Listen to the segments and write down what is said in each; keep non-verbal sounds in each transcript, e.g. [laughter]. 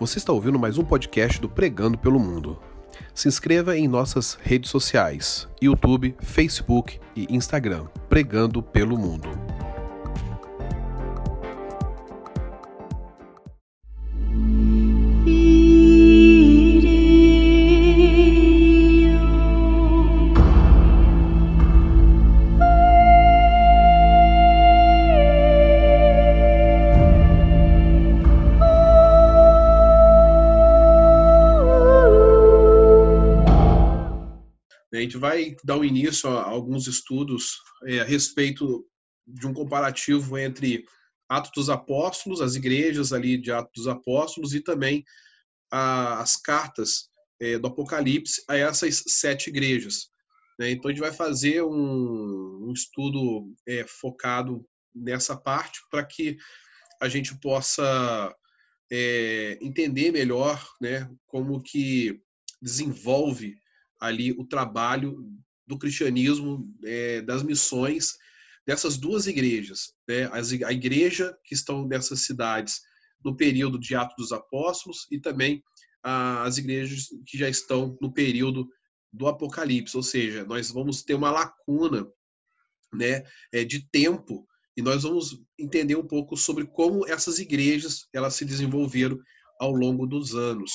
Você está ouvindo mais um podcast do Pregando pelo Mundo. Se inscreva em nossas redes sociais: YouTube, Facebook e Instagram, Pregando pelo Mundo. Dar o início a alguns estudos é, a respeito de um comparativo entre Atos dos Apóstolos, as igrejas ali de Atos dos Apóstolos e também a, as cartas é, do Apocalipse a essas sete igrejas. Né? Então a gente vai fazer um, um estudo é, focado nessa parte para que a gente possa é, entender melhor né, como que desenvolve ali o trabalho do cristianismo, é, das missões dessas duas igrejas, né? A igreja que estão nessas cidades no período de Atos dos Apóstolos e também as igrejas que já estão no período do Apocalipse, ou seja, nós vamos ter uma lacuna, né, é, de tempo e nós vamos entender um pouco sobre como essas igrejas elas se desenvolveram ao longo dos anos.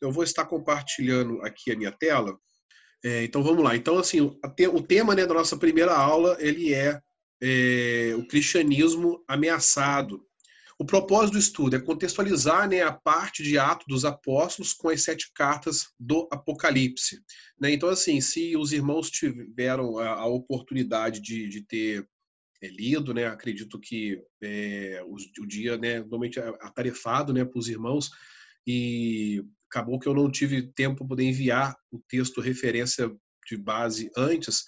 Eu vou estar compartilhando aqui a minha tela é, então vamos lá. Então assim, o tema né, da nossa primeira aula ele é, é, o cristianismo ameaçado. O propósito do estudo é contextualizar né, a parte de Atos dos Apóstolos com as sete cartas do Apocalipse. Né? Então assim, se os irmãos tiveram a, a oportunidade de, de ter é, lido, né? Acredito que é, o, o, dia, né, normalmente é atarefado, né, para os irmãos e acabou que eu não tive tempo para poder enviar o texto referência de base antes,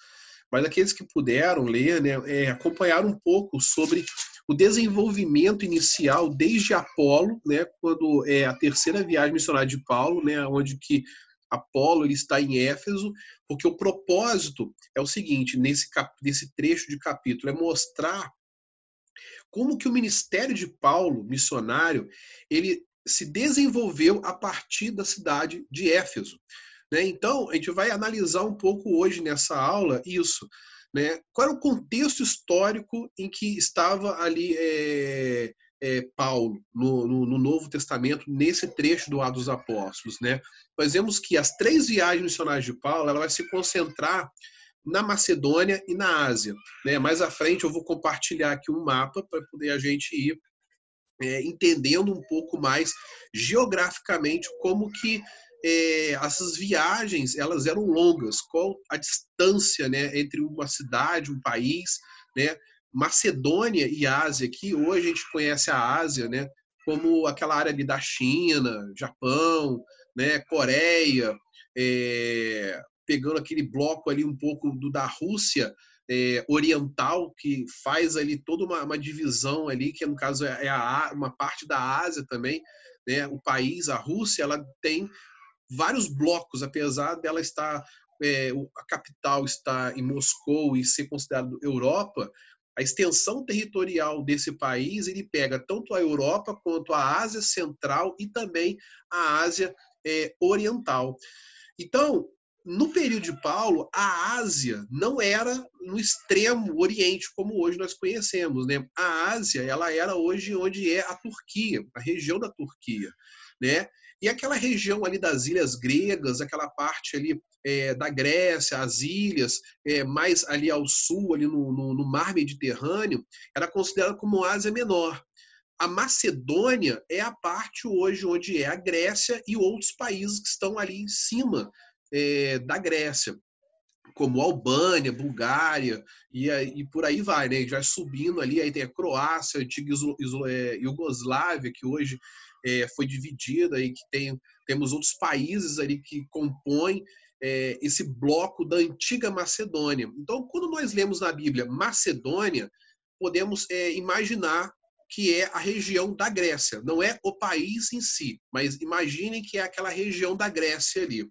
mas aqueles que puderam ler, né, é, acompanhar um pouco sobre o desenvolvimento inicial desde Apolo, né, quando é a terceira viagem missionária de Paulo, né, onde que Apolo ele está em Éfeso, porque o propósito é o seguinte, nesse, cap, nesse trecho de capítulo, é mostrar como que o ministério de Paulo, missionário, ele se desenvolveu a partir da cidade de Éfeso. Né? Então, a gente vai analisar um pouco hoje nessa aula isso. Né? Qual era o contexto histórico em que estava ali é, é, Paulo no, no, no, Novo Testamento, nesse trecho do Atos dos Apóstolos? Né? Nós vemos que as três viagens missionárias de Paulo ela vai se concentrar na Macedônia e na Ásia. Né? Mais à frente eu vou compartilhar aqui um mapa para poder a gente ir é, entendendo um pouco mais geograficamente como que é, essas viagens elas eram longas, qual a distância né, entre uma cidade, um país, né? Macedônia e Ásia, que hoje a gente conhece a Ásia, né, como aquela área ali da China, Japão, né, Coreia, é, pegando aquele bloco ali um pouco do da Rússia, é, oriental que faz ali toda uma, uma, divisão ali, que no caso é, é a, uma parte da Ásia também, né? O país, a Rússia, ela tem vários blocos, apesar dela estar é, a capital está em Moscou e ser considerado Europa, a extensão territorial desse país ele pega tanto a Europa quanto a Ásia Central e também a Ásia é, Oriental. Então, no período de Paulo, a Ásia não era no extremo Oriente como hoje nós conhecemos, né? A Ásia, ela era hoje onde é a Turquia, a região da Turquia, né? E aquela região ali das ilhas gregas, aquela parte ali é, da Grécia, as ilhas, é, mais ali ao sul, ali no, no, no mar Mediterrâneo, era considerada como Ásia Menor. A Macedônia é a parte hoje onde é a Grécia e outros países que estão ali em cima é, da Grécia, como Albânia, Bulgária e, e por aí vai, né? Já subindo ali, aí tem a Croácia, a antiga é, Iugoslávia, que hoje é, foi dividida e que tem, temos outros países ali que compõem é, esse bloco da antiga Macedônia. Então, quando nós lemos na Bíblia Macedônia, podemos é, imaginar que é a região da Grécia, não é o país em si, mas imaginem que é aquela região da Grécia ali.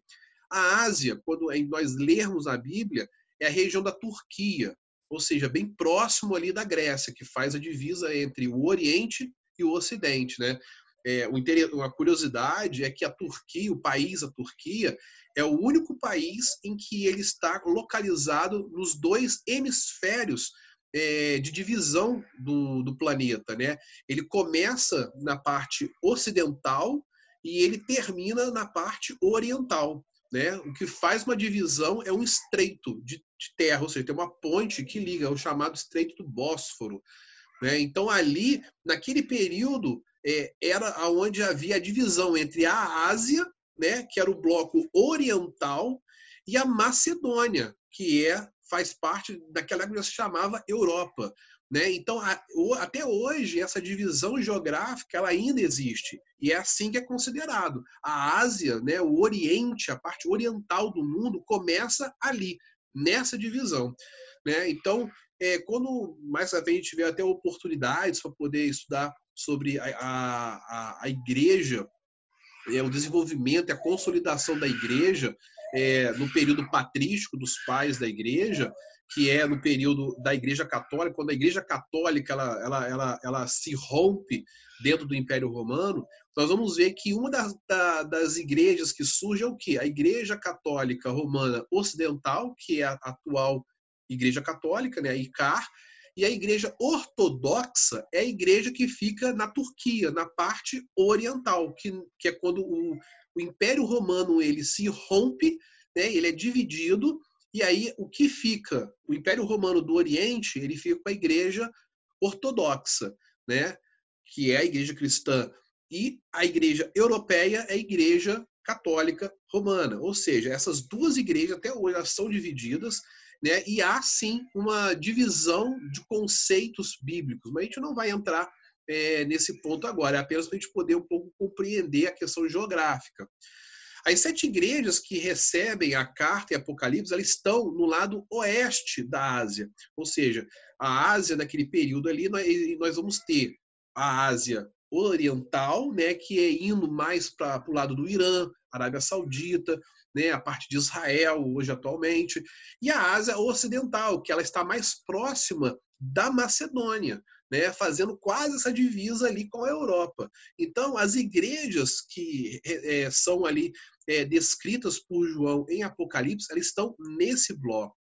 A Ásia, quando nós lermos a Bíblia, é a região da Turquia, ou seja, bem próximo ali da Grécia, que faz a divisa entre o Oriente e o Ocidente, né? é, uma curiosidade é que a Turquia, o país, a Turquia, é o único país em que ele está localizado nos dois hemisférios é, de divisão do, do planeta. Né? Ele começa na parte ocidental e ele termina na parte oriental. Né? O que faz uma divisão é um estreito de, de terra, ou seja, tem uma ponte que liga, é o chamado Estreito do Bósforo. Né? Então, ali, naquele período, é, era onde havia a divisão entre a Ásia, né, que era o bloco oriental, e a Macedônia, que é faz parte daquela que se chamava Europa. Né? Então, a, o, até hoje, essa divisão geográfica ela ainda existe. E é assim que é considerado. A Ásia, né, o Oriente, a parte oriental do mundo, começa ali, nessa divisão. Né? Então, é, quando mais a gente tiver até oportunidades para poder estudar sobre a, a, a igreja, é, o desenvolvimento e a consolidação da igreja é, no período patrístico dos pais da igreja, que é no período da Igreja Católica, quando a Igreja Católica ela, ela, ela, ela se rompe dentro do Império Romano, nós vamos ver que uma das, da, das igrejas que surge é o quê? A Igreja Católica Romana Ocidental, que é a atual Igreja Católica, né, a ICAR, e a igreja ortodoxa é a igreja que fica na Turquia, na parte oriental, que, que é quando o, o Império Romano ele se rompe, né, ele é dividido, e aí o que fica? O Império Romano do Oriente ele fica com a igreja ortodoxa, né, que é a igreja cristã, e a igreja europeia é a igreja católica romana. Ou seja, essas duas igrejas até hoje elas são divididas né? E há sim uma divisão de conceitos bíblicos, mas a gente não vai entrar é, nesse ponto agora, é apenas para a gente poder um pouco compreender a questão geográfica. As sete igrejas que recebem a carta e Apocalipse, elas estão no lado oeste da Ásia. Ou seja, a Ásia, naquele período ali, nós vamos ter a Ásia oriental, né, que é indo mais para o lado do Irã, Arábia Saudita, né, a parte de Israel hoje atualmente, e a Ásia Ocidental, que ela está mais próxima da Macedônia, né, fazendo quase essa divisa ali com a Europa. Então, as igrejas que é, são ali é, descritas por João em Apocalipse, elas estão nesse bloco.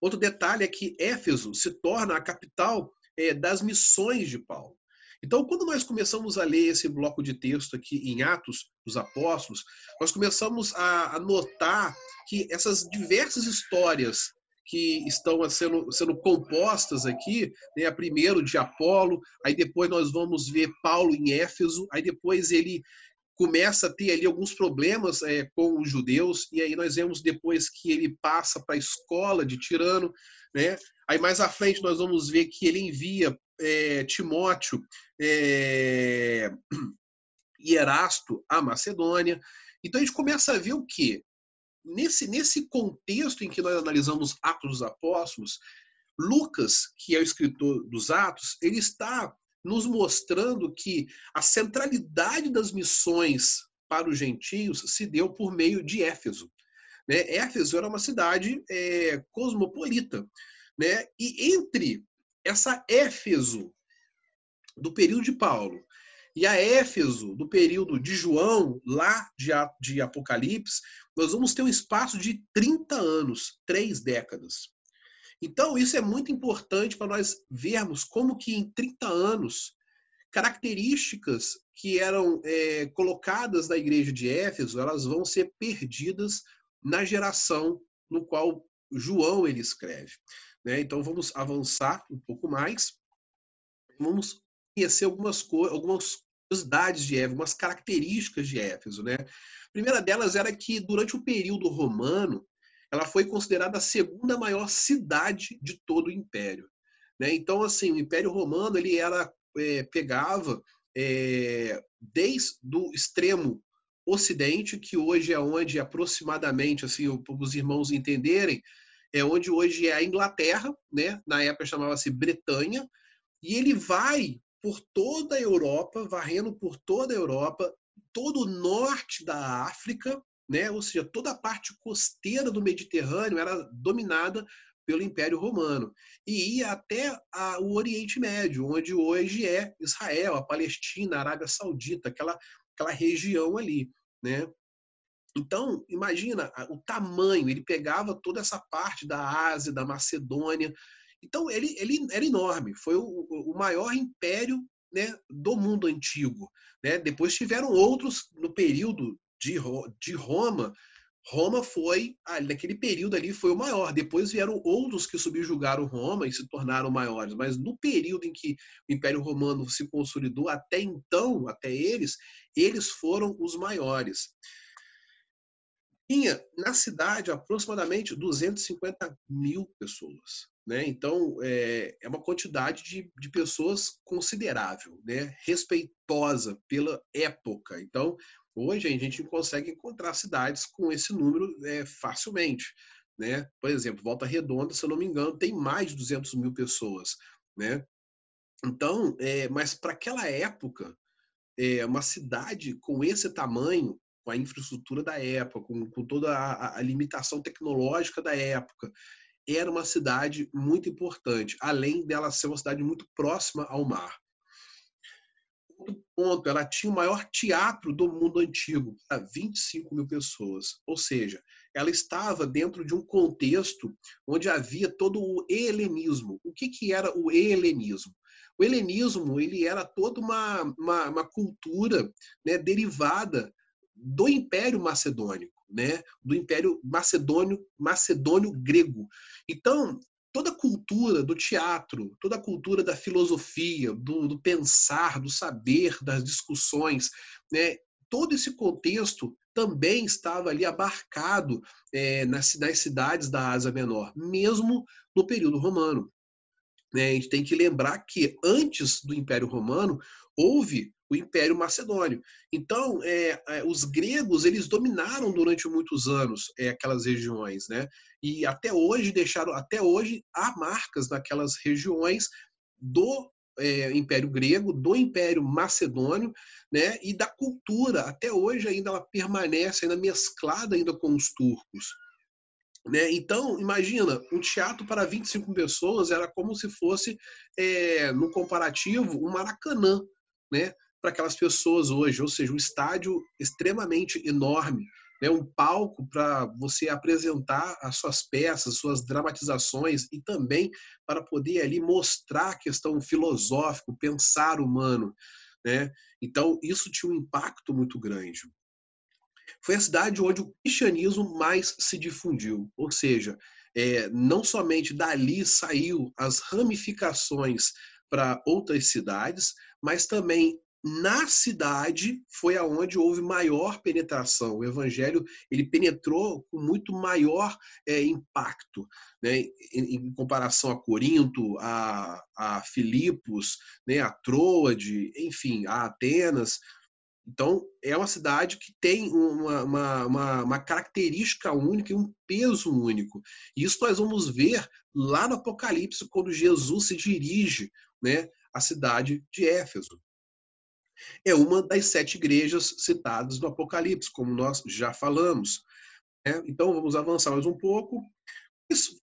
Outro detalhe é que Éfeso se torna a capital é, das missões de Paulo. Então, quando nós começamos a ler esse bloco de texto aqui em Atos dos Apóstolos, nós começamos a, notar que essas diversas histórias que estão sendo, sendo compostas aqui, né, primeiro de Apolo, aí depois nós vamos ver Paulo em Éfeso, aí depois ele começa a ter ali alguns problemas é, com os judeus, e aí nós vemos depois que ele passa para a escola de Tirano, né? Aí mais à frente nós vamos ver que ele envia é, Timóteo é, [clears throat] e Erasto à Macedônia. Então a gente começa a ver o que? Nesse, nesse contexto em que nós analisamos Atos dos Apóstolos, Lucas, que é o escritor dos Atos, ele está nos mostrando que a centralidade das missões para os gentios se deu por meio de Éfeso. Né? Éfeso era uma cidade é, cosmopolita. Né? E entre essa Éfeso do período de Paulo e a Éfeso do período de João, lá de, Apocalipse, nós vamos ter um espaço de 30 anos, três décadas. Então, isso é muito importante para nós vermos como que em 30 anos, características que eram é, colocadas na igreja de Éfeso, elas vão ser perdidas na geração no qual João ele escreve. Né? Então vamos avançar um pouco mais. Vamos conhecer algumas, algumas curiosidades de Éfeso, algumas características de Éfeso. Né? A primeira delas era que durante o período romano, ela foi considerada a segunda maior cidade de todo o Império. Né? Então, assim, o Império Romano ele era é, pegava é, desde o extremo Ocidente, que hoje é onde aproximadamente, assim, os irmãos entenderem, é onde hoje é a Inglaterra, né? Na época chamava-se Bretanha, e ele vai por toda a Europa, varrendo por toda a Europa, todo o norte da África, né? Ou seja, toda a parte costeira do Mediterrâneo era dominada pelo Império Romano e ia até a, o Oriente Médio, onde hoje é Israel, a Palestina, a Arábia Saudita, aquela, aquela região ali, né? Então, imagina o tamanho, ele pegava toda essa parte da Ásia, da Macedônia. Então, ele, ele era enorme, foi o, o maior império né, do mundo antigo. Né? Depois tiveram outros no período de, de Roma. Roma foi, naquele período ali, foi o maior. Depois vieram outros que subjugaram Roma e se tornaram maiores. Mas no período em que o Império Romano se consolidou, até então, até eles, eles foram os maiores tinha na cidade aproximadamente 250 mil pessoas. Né? Então, é, é uma quantidade de, de pessoas considerável, né? respeitosa pela época. Então, hoje a gente consegue encontrar cidades com esse número é, facilmente. Né? Por exemplo, Volta Redonda, se eu não me engano, tem mais de 200 mil pessoas. Né? Então, é, mas para aquela época, é, uma cidade com esse tamanho, com a infraestrutura da época, com, com toda a, a, limitação tecnológica da época. Era uma cidade muito importante, além dela ser uma cidade muito próxima ao mar. Ponto, ela tinha o maior teatro do mundo antigo, para 25 mil pessoas. Ou seja, ela estava dentro de um contexto onde havia todo o helenismo. O que, que era o helenismo? O helenismo ele era toda uma, uma, uma cultura né, derivada do Império Macedônico, né? do Império Macedônio, Macedônio Grego. Então, toda a cultura do teatro, toda a cultura da filosofia, do, do pensar, do saber, das discussões, né? todo esse contexto também estava ali abarcado é, nas, nas cidades da Ásia Menor, mesmo no período romano. Né? A gente tem que lembrar que antes do Império Romano houve o Império Macedônio. Então, é, é, os gregos eles dominaram durante muitos anos é, aquelas regiões, né? E até hoje deixaram, até hoje há marcas naquelas regiões do é, Império Grego, do Império Macedônio, né? E da cultura. Até hoje ainda ela permanece ainda mesclada ainda com os turcos. Né? Então, imagina, um teatro para 25 pessoas era como se fosse, é, no comparativo, um Maracanã. Né? Para aquelas pessoas hoje, ou seja, um estádio extremamente enorme, né, um palco para você apresentar as suas peças, suas dramatizações e também para poder ali mostrar a questão filosófica, pensar humano, né? Então isso tinha um impacto muito grande. Foi a cidade onde o cristianismo mais se difundiu, ou seja, é, não somente dali saiu as ramificações para outras cidades, mas também na cidade foi aonde houve maior penetração. O evangelho ele penetrou com muito maior é, impacto, né? em, em, comparação a Corinto, a, a Filipos, né? a Troade, enfim, a Atenas. Então, é uma cidade que tem uma, uma, uma, uma característica única e um peso único. E isso nós vamos ver lá no Apocalipse, quando Jesus se dirige né, à cidade de Éfeso é uma das sete igrejas citadas no Apocalipse, como nós já falamos. Né? Então, vamos avançar mais um pouco.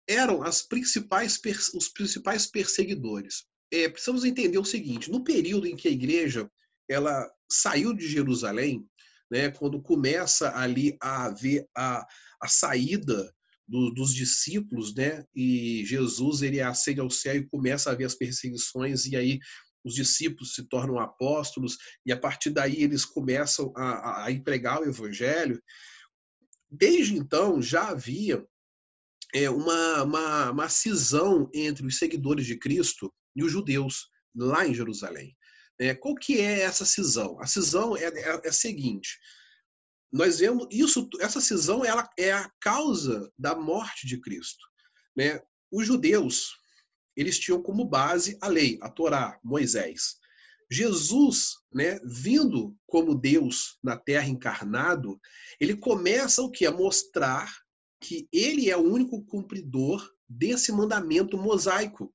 Eram as principais, os principais perseguidores. É, precisamos entender o seguinte: no período em que a igreja ela saiu de Jerusalém, né, quando começa ali a haver a, a saída do, dos discípulos, né, e Jesus ele ascende ao céu e começa a haver as perseguições, e aí os discípulos se tornam apóstolos e a partir daí eles começam a, a empregar o evangelho. Desde então já havia é, uma, uma, uma cisão entre os seguidores de Cristo e os judeus lá em Jerusalém. É, qual que é essa cisão? A cisão é, é, é a seguinte: nós vemos isso, essa cisão ela é a causa da morte de Cristo. Né? Os judeus eles tinham como base a lei, a Torá, Moisés. Jesus, né, vindo como Deus na terra encarnado, ele começa o que a mostrar que ele é o único cumpridor desse mandamento mosaico,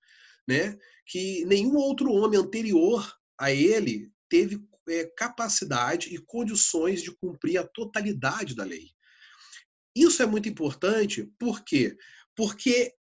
né? Que nenhum outro homem anterior a ele teve é, capacidade e condições de cumprir a totalidade da lei. Isso é muito importante, por quê? Porque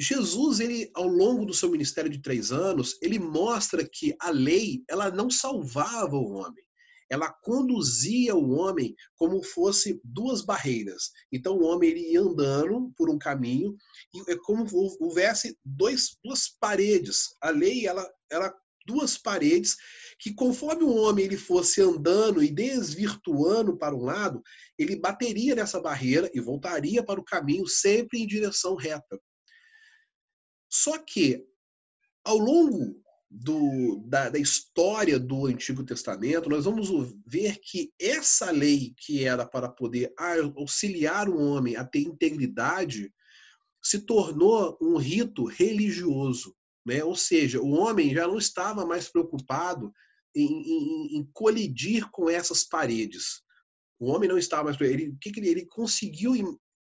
Jesus, ele, ao longo do seu ministério de três anos, ele mostra que a lei, ela não salvava o homem. Ela conduzia o homem como fosse duas barreiras. Então o homem ele ia andando por um caminho e é como houvesse dois, duas paredes. A lei ela, ela duas paredes que conforme o homem ele fosse andando e desvirtuando para um lado, ele bateria nessa barreira e voltaria para o caminho sempre em direção reta. Só que ao longo do, da, da, história do Antigo Testamento, nós vamos ver que essa lei que era para poder auxiliar o homem a ter integridade se tornou um rito religioso. Né? Ou seja, o homem já não estava mais preocupado em, em, em colidir com essas paredes. O homem não estava mais. Ele, que ele, ele conseguiu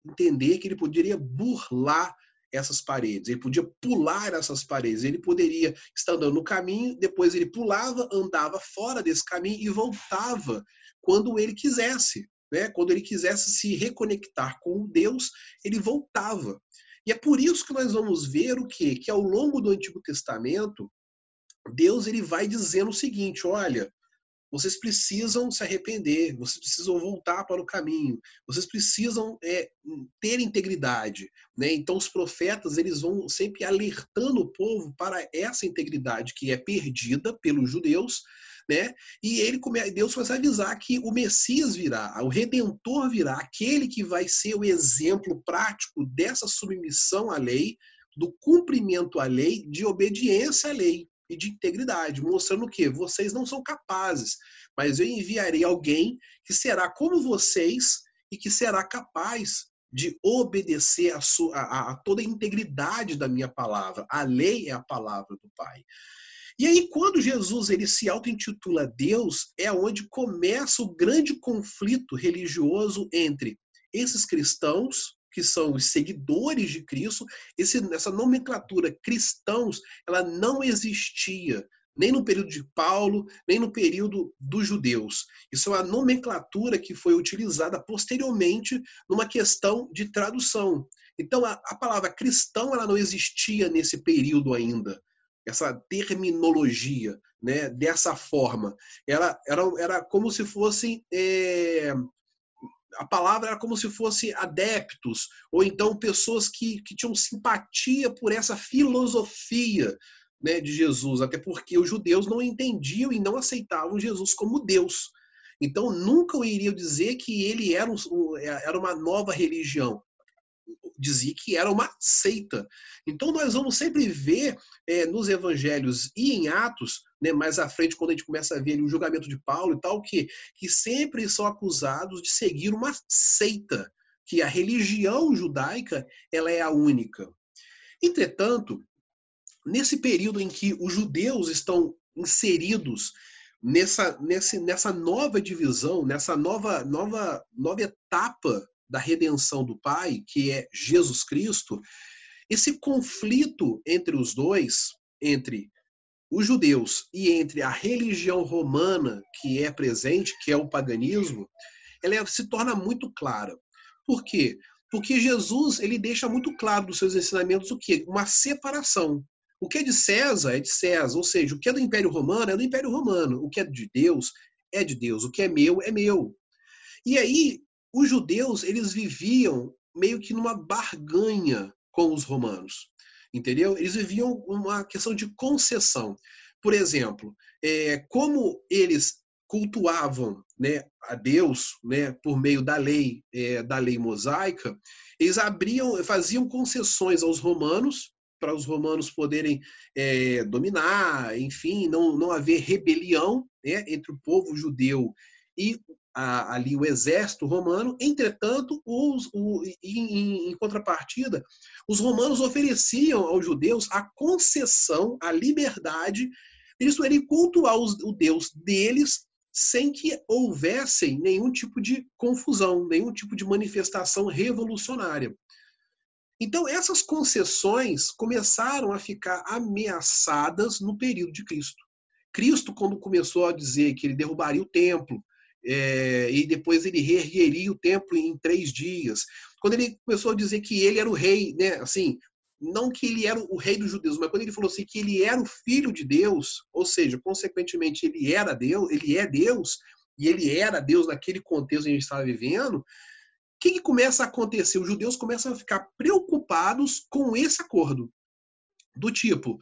entender que ele poderia burlar essas paredes, ele podia pular essas paredes, ele poderia estar andando no caminho, depois ele pulava, andava fora desse caminho e voltava quando ele quisesse. Né? Quando ele quisesse se reconectar com Deus, ele voltava. E é por isso que nós vamos ver o quê? Que ao longo do Antigo Testamento, Deus ele vai dizendo o seguinte: olha, vocês precisam se arrepender, vocês precisam voltar para o caminho, vocês precisam é, ter integridade. Né? Então, os profetas eles vão sempre alertando o povo para essa integridade que é perdida pelos judeus. Né? E ele Deus vai avisar que o Messias virá, o Redentor virá, aquele que vai ser o exemplo prático dessa submissão à lei, do cumprimento à lei, de obediência à lei e de integridade, mostrando que vocês não são capazes, mas eu enviarei alguém que será como vocês e que será capaz de obedecer a, sua, a, a toda a integridade da minha palavra. A lei é a palavra do Pai. E aí, quando Jesus ele se auto-intitula Deus, é onde começa o grande conflito religioso entre esses cristãos que são os seguidores de Cristo, esse, essa nomenclatura cristãos, ela não existia nem no período de Paulo, nem no período dos judeus. Isso é uma nomenclatura que foi utilizada posteriormente numa questão de tradução. Então, a, a palavra cristão ela não existia nesse período ainda. Essa terminologia, né, dessa forma. Ela era, era como se fossem é, a palavra era como se fosse adeptos, ou então pessoas que, que tinham simpatia por essa filosofia né, de Jesus, até porque os judeus não entendiam e não aceitavam Jesus como Deus. Então nunca iriam dizer que ele era, um, era uma nova religião dizia que era uma seita. Então nós vamos sempre ver é, nos evangelhos e em Atos, né, mais à frente, quando a gente começa a ver o julgamento de Paulo e tal, que, que sempre são acusados de seguir uma seita, que a religião judaica ela é a única. Entretanto, nesse período em que os judeus estão inseridos nessa, nessa, nessa nova divisão, nessa nova, nova, nova etapa da redenção do Pai, que é Jesus Cristo, esse conflito entre os dois, entre os judeus e entre a religião romana que é presente, que é o paganismo, ela é, se torna muito clara. Por quê? Porque Jesus ele deixa muito claro dos seus ensinamentos o que? Uma separação. O que é de César é de César, ou seja, o que é do Império Romano é do Império Romano, o que é de Deus é de Deus, o que é meu é meu. E aí os judeus eles viviam meio que numa barganha com os romanos, entendeu? Eles viviam uma questão de concessão. Por exemplo, é, como eles cultuavam né, a Deus né, por meio da lei é, da lei mosaica, eles abriam, faziam concessões aos romanos para os romanos poderem é, dominar, enfim, não, não haver rebelião né, entre o povo judeu e a, ali o exército romano. Entretanto, os, o, em, em, contrapartida, os romanos ofereciam aos judeus a concessão, a liberdade, eles poderem cultuar os, o Deus deles sem que houvessem nenhum tipo de confusão, nenhum tipo de manifestação revolucionária. Então, essas concessões começaram a ficar ameaçadas no período de Cristo. Cristo, quando começou a dizer que ele derrubaria o templo, é, e depois ele reergueria o templo em três dias. Quando ele começou a dizer que ele era o rei, né, assim, não que ele era o rei dos judeus, mas quando ele falou assim que ele era o filho de Deus, ou seja, consequentemente ele era Deus, ele é Deus, e ele era Deus naquele contexto que a gente estava vivendo, o que, que começa a acontecer? Os judeus começam a ficar preocupados com esse acordo. Do tipo,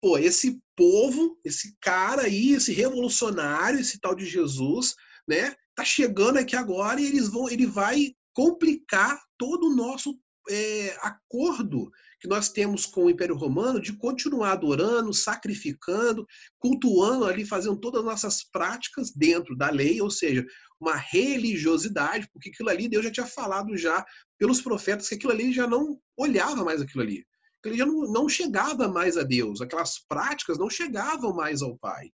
pô, esse povo, esse cara aí, esse revolucionário, esse tal de Jesus, né, tá chegando aqui agora e eles vão, ele vai complicar todo o nosso é, acordo que nós temos com o Império Romano de continuar adorando, sacrificando, cultuando ali, fazendo todas as nossas práticas dentro da lei, ou seja, uma religiosidade, porque aquilo ali Deus já tinha falado já pelos profetas que aquilo ali já não olhava mais aquilo ali. Aquilo já não, não chegava mais a Deus, aquelas práticas não chegavam mais ao Pai.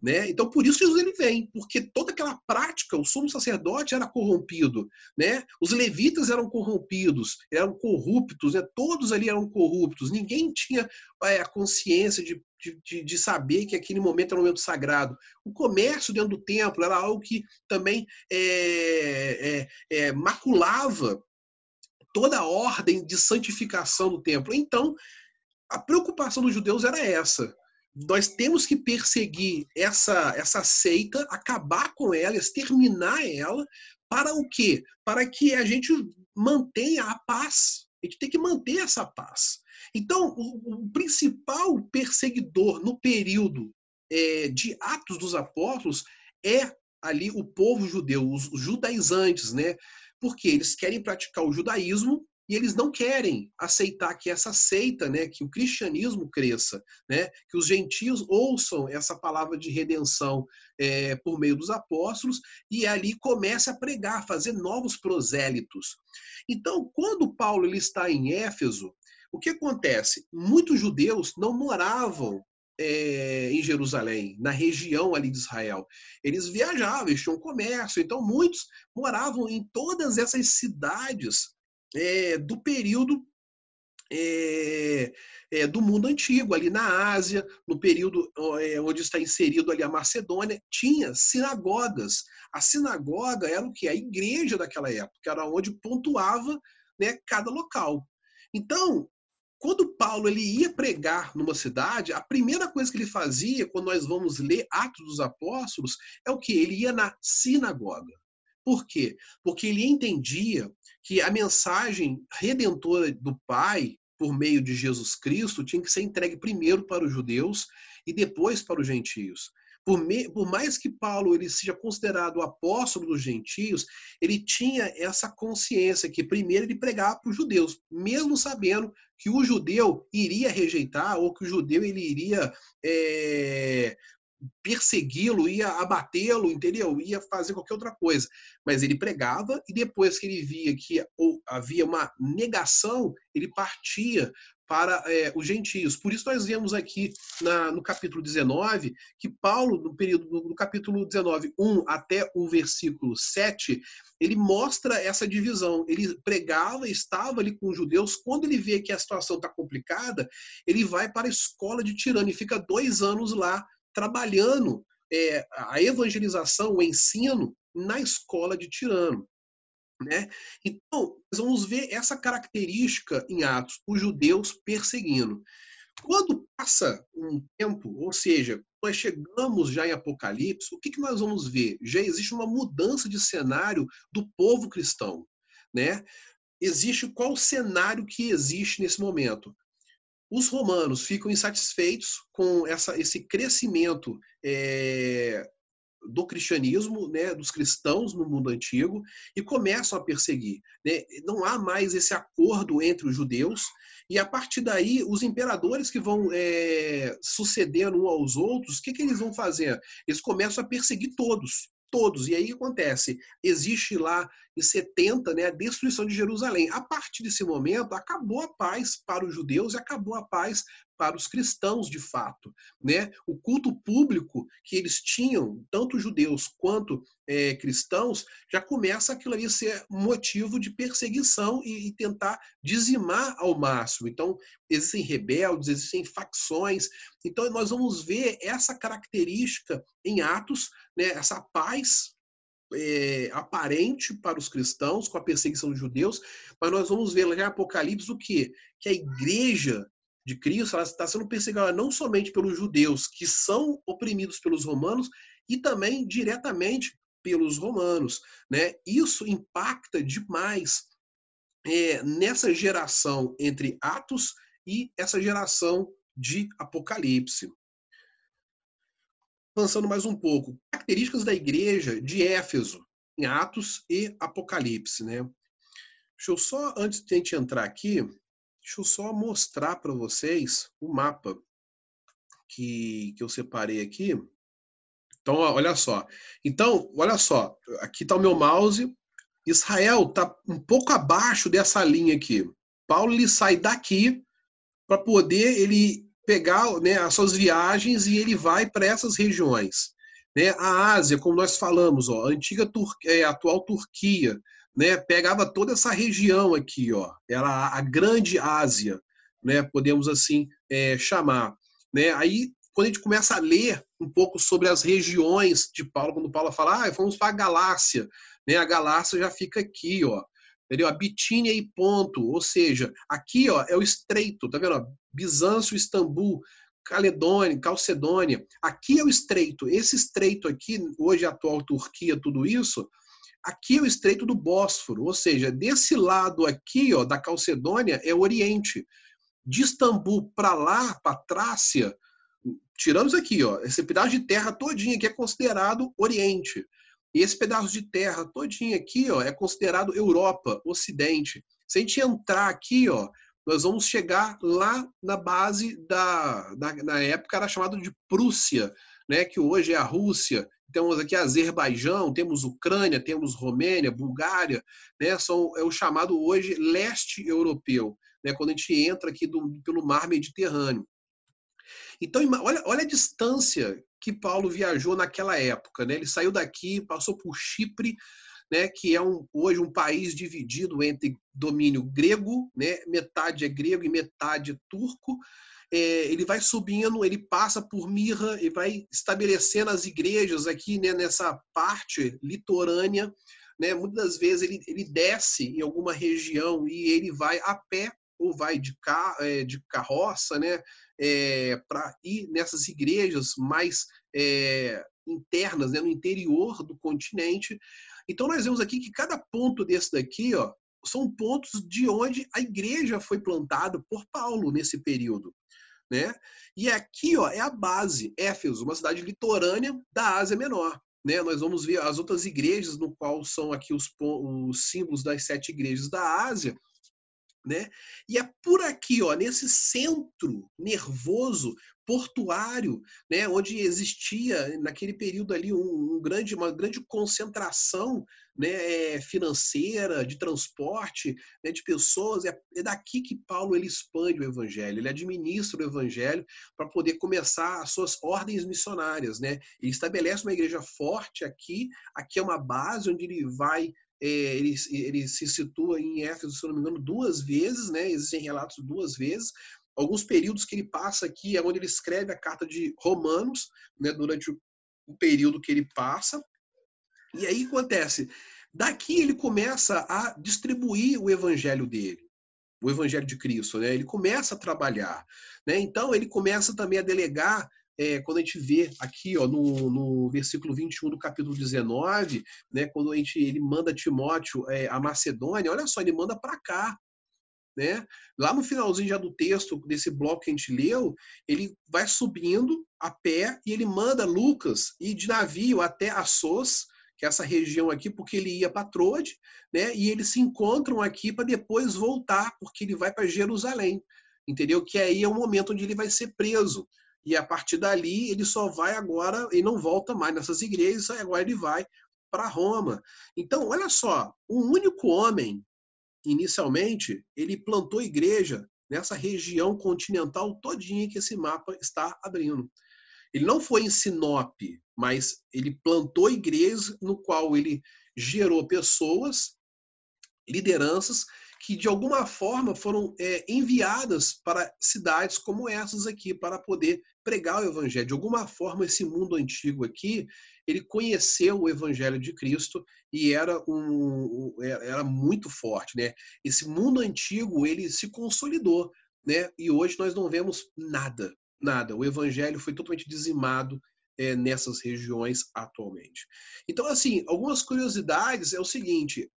Né? Então, por isso Jesus ele vem, porque toda aquela prática, o sumo sacerdote era corrompido, né? os levitas eram corrompidos, eram corruptos, né? todos ali eram corruptos, ninguém tinha é, a consciência de, de, de, saber que aquele momento era um momento sagrado. O comércio dentro do templo era algo que também é, é, é maculava toda a ordem de santificação do templo. Então, a preocupação dos judeus era essa nós temos que perseguir essa, essa seita, acabar com ela, exterminar ela, para o quê? Para que a gente mantenha a paz. A gente tem que manter essa paz. Então, o, o principal perseguidor no período é, de Atos dos Apóstolos é ali o povo judeu, os, os judaizantes, né? Porque eles querem praticar o judaísmo e eles não querem aceitar que essa seita, né, que o cristianismo cresça, né, que os gentios ouçam essa palavra de redenção é, por meio dos apóstolos e ali comece a pregar, fazer novos prosélitos. Então, quando Paulo ele está em Éfeso, o que acontece? Muitos judeus não moravam é, em Jerusalém, na região ali de Israel. Eles viajavam, eles tinham comércio, então muitos moravam em todas essas cidades é, do período é, é, do mundo antigo, ali na Ásia, no período é, onde está inserido ali a Macedônia, tinha sinagogas. A sinagoga era o que? A igreja daquela época, era onde pontuava né, cada local. Então, quando Paulo ele ia pregar numa cidade, a primeira coisa que ele fazia, quando nós vamos ler Atos dos Apóstolos, é o que? Ele ia na sinagoga. Por quê? Porque ele entendia que a mensagem redentora do Pai, por meio de Jesus Cristo, tinha que ser entregue primeiro para os judeus e depois para os gentios. Por, me, por, mais que Paulo ele seja considerado o apóstolo dos gentios, ele tinha essa consciência que primeiro ele pregava para os judeus, mesmo sabendo que o judeu iria rejeitar ou que o judeu ele iria é, persegui-lo, ia abatê-lo, entendeu? Ia fazer qualquer outra coisa. Mas ele pregava e depois que ele via que havia uma negação, ele partia para é, os gentios. Por isso nós vemos aqui na, no capítulo 19 que Paulo, no período do capítulo 19, 1 até o versículo 7, ele mostra essa divisão. Ele pregava, estava ali com os judeus. Quando ele vê que a situação está complicada, ele vai para a escola de Tirano e fica dois anos lá trabalhando é, a evangelização, o ensino na escola de Tirano. Né? Então, vamos ver essa característica em Atos, os judeus perseguindo. Quando passa um tempo, ou seja, nós chegamos já em Apocalipse, o que, que nós vamos ver? Já existe uma mudança de cenário do povo cristão. Né? Existe qual cenário que existe nesse momento? Os romanos ficam insatisfeitos com essa, esse crescimento é, do cristianismo, né, dos cristãos no mundo antigo, e começam a perseguir. Né? Não há mais esse acordo entre os judeus, e a partir daí, os imperadores que vão é, sucedendo uns aos outros, o que, que eles vão fazer? Eles começam a perseguir todos todos. E aí acontece? Existe lá em 70 né, a destruição de Jerusalém. A partir desse momento, acabou a paz para os judeus e acabou a paz para os cristãos, de fato. Né? O culto público que eles tinham, tanto judeus quanto é, cristãos, já começa aquilo ali a ser motivo de perseguição e, e tentar dizimar ao máximo. Então, existem rebeldes, existem facções. Então, nós vamos ver essa característica em Atos, né? essa paz é, aparente para os cristãos, com a perseguição dos judeus, mas nós vamos ver lá em Apocalipse o quê? Que a igreja de Cristo está sendo perseguida não somente pelos judeus, que são oprimidos pelos romanos, e também diretamente pelos romanos. Né? Isso impacta demais é, nessa geração entre Atos e essa geração de Apocalipse. Avançando mais um pouco, características da igreja de Éfeso, em Atos e Apocalipse. Né? Deixa eu só, antes de a gente entrar aqui, deixa eu só mostrar para vocês o mapa que, que eu separei aqui. Então, olha só. Então, olha só. Aqui está o meu mouse. Israel está um pouco abaixo dessa linha aqui. Paulo ele sai daqui para poder ele pegar né, as suas viagens e ele vai para essas regiões. Né? A Ásia, como nós falamos, ó, a antiga Tur é, atual Turquia, né, pegava toda essa região aqui, ó, era a Grande Ásia, né, podemos assim é, chamar. Né? Aí quando a gente começa a ler um pouco sobre as regiões de Paulo, quando Paulo fala, ah, vamos para a Galácia, né? A Galácia já fica aqui, ó. Entendeu? A Bitínia e ponto, ou seja, aqui, ó, é o estreito, tá vendo? Bizâncio, Istambul, Caledônia, Calcedônia. Aqui é o estreito. Esse estreito aqui, hoje a atual Turquia, tudo isso, aqui é o estreito do Bósforo, ou seja, desse lado aqui, ó, da Calcedônia é o Oriente. De Istambul para lá, para Trácia, tiramos aqui, ó, esse pedaço de terra todinho que é considerado Oriente. E esse pedaço de terra todinho aqui, ó, é considerado Europa, Ocidente. Se a gente entrar aqui, ó, nós vamos chegar lá na base da, da na época era chamado de Prússia, né, que hoje é a Rússia. Temos aqui Azerbaijão, temos Ucrânia, temos Romênia, Bulgária, né, são é o chamado hoje leste europeu, né, quando a gente entra aqui do, pelo mar Mediterrâneo. Então, olha, olha a distância que Paulo viajou naquela época. Né? Ele saiu daqui, passou por Chipre, né, que é um, hoje um país dividido entre domínio grego, né, metade é grego e metade é turco. É, ele vai subindo, ele passa por Mirra e vai estabelecendo as igrejas aqui né, nessa parte litorânea. Né? Muitas vezes ele, ele desce em alguma região e ele vai a pé ou vai de, car é, de carroça, né? é, para ir nessas igrejas mais é, internas, né, no interior do continente. Então nós vemos aqui que cada ponto desse daqui, ó, são pontos de onde a igreja foi plantada por Paulo nesse período. Né? E aqui ó, é a base, Éfeso, uma cidade litorânea da Ásia Menor. Né? Nós vamos ver as outras igrejas, no qual são aqui os, os símbolos das sete igrejas da Ásia, né? E é por aqui, ó, nesse centro nervoso portuário, né, onde existia naquele período ali um, um grande, uma grande concentração né, é, financeira, de transporte, né, de pessoas. É, é, daqui que Paulo ele expande o evangelho, ele administra o evangelho para poder começar as suas ordens missionárias. Né? Ele estabelece uma igreja forte aqui, aqui é uma base onde ele vai é, ele, ele se situa em Éfeso, se não me engano, duas vezes, né? Existem relatos duas vezes. Alguns períodos que ele passa aqui é onde ele escreve a carta de Romanos, né? Durante o, período que ele passa. E aí acontece, daqui ele começa a distribuir o evangelho dele o Evangelho de Cristo, né? Ele começa a trabalhar, né? Então ele começa também a delegar é, quando a gente vê aqui ó, no, no versículo 21 do capítulo 19, né, quando a gente, ele manda Timóteo é, a Macedônia, olha só, ele manda para cá. Né? Lá no finalzinho já do texto, desse bloco que a gente leu, ele vai subindo a pé e ele manda Lucas ir de navio até Assos, que é essa região aqui, porque ele ia para Trode, né? e eles se encontram aqui para depois voltar, porque ele vai para Jerusalém, entendeu? Que aí é o momento onde ele vai ser preso e a partir dali ele só vai agora e não volta mais nessas igrejas, agora ele vai para Roma. Então, olha só, um único homem, inicialmente, ele plantou igreja nessa região continental todinha que esse mapa está abrindo. Ele não foi em Sinop, mas ele plantou igrejas no qual ele gerou pessoas, lideranças que de alguma forma foram é, enviadas para cidades como essas aqui para poder pregar o evangelho. De alguma forma, esse mundo antigo aqui, ele conheceu o Evangelho de Cristo e era um era muito forte, né? Esse mundo antigo ele se consolidou, né? E hoje nós não vemos nada, nada. O Evangelho foi totalmente dizimado é, nessas regiões atualmente. Então, assim, algumas curiosidades é o seguinte: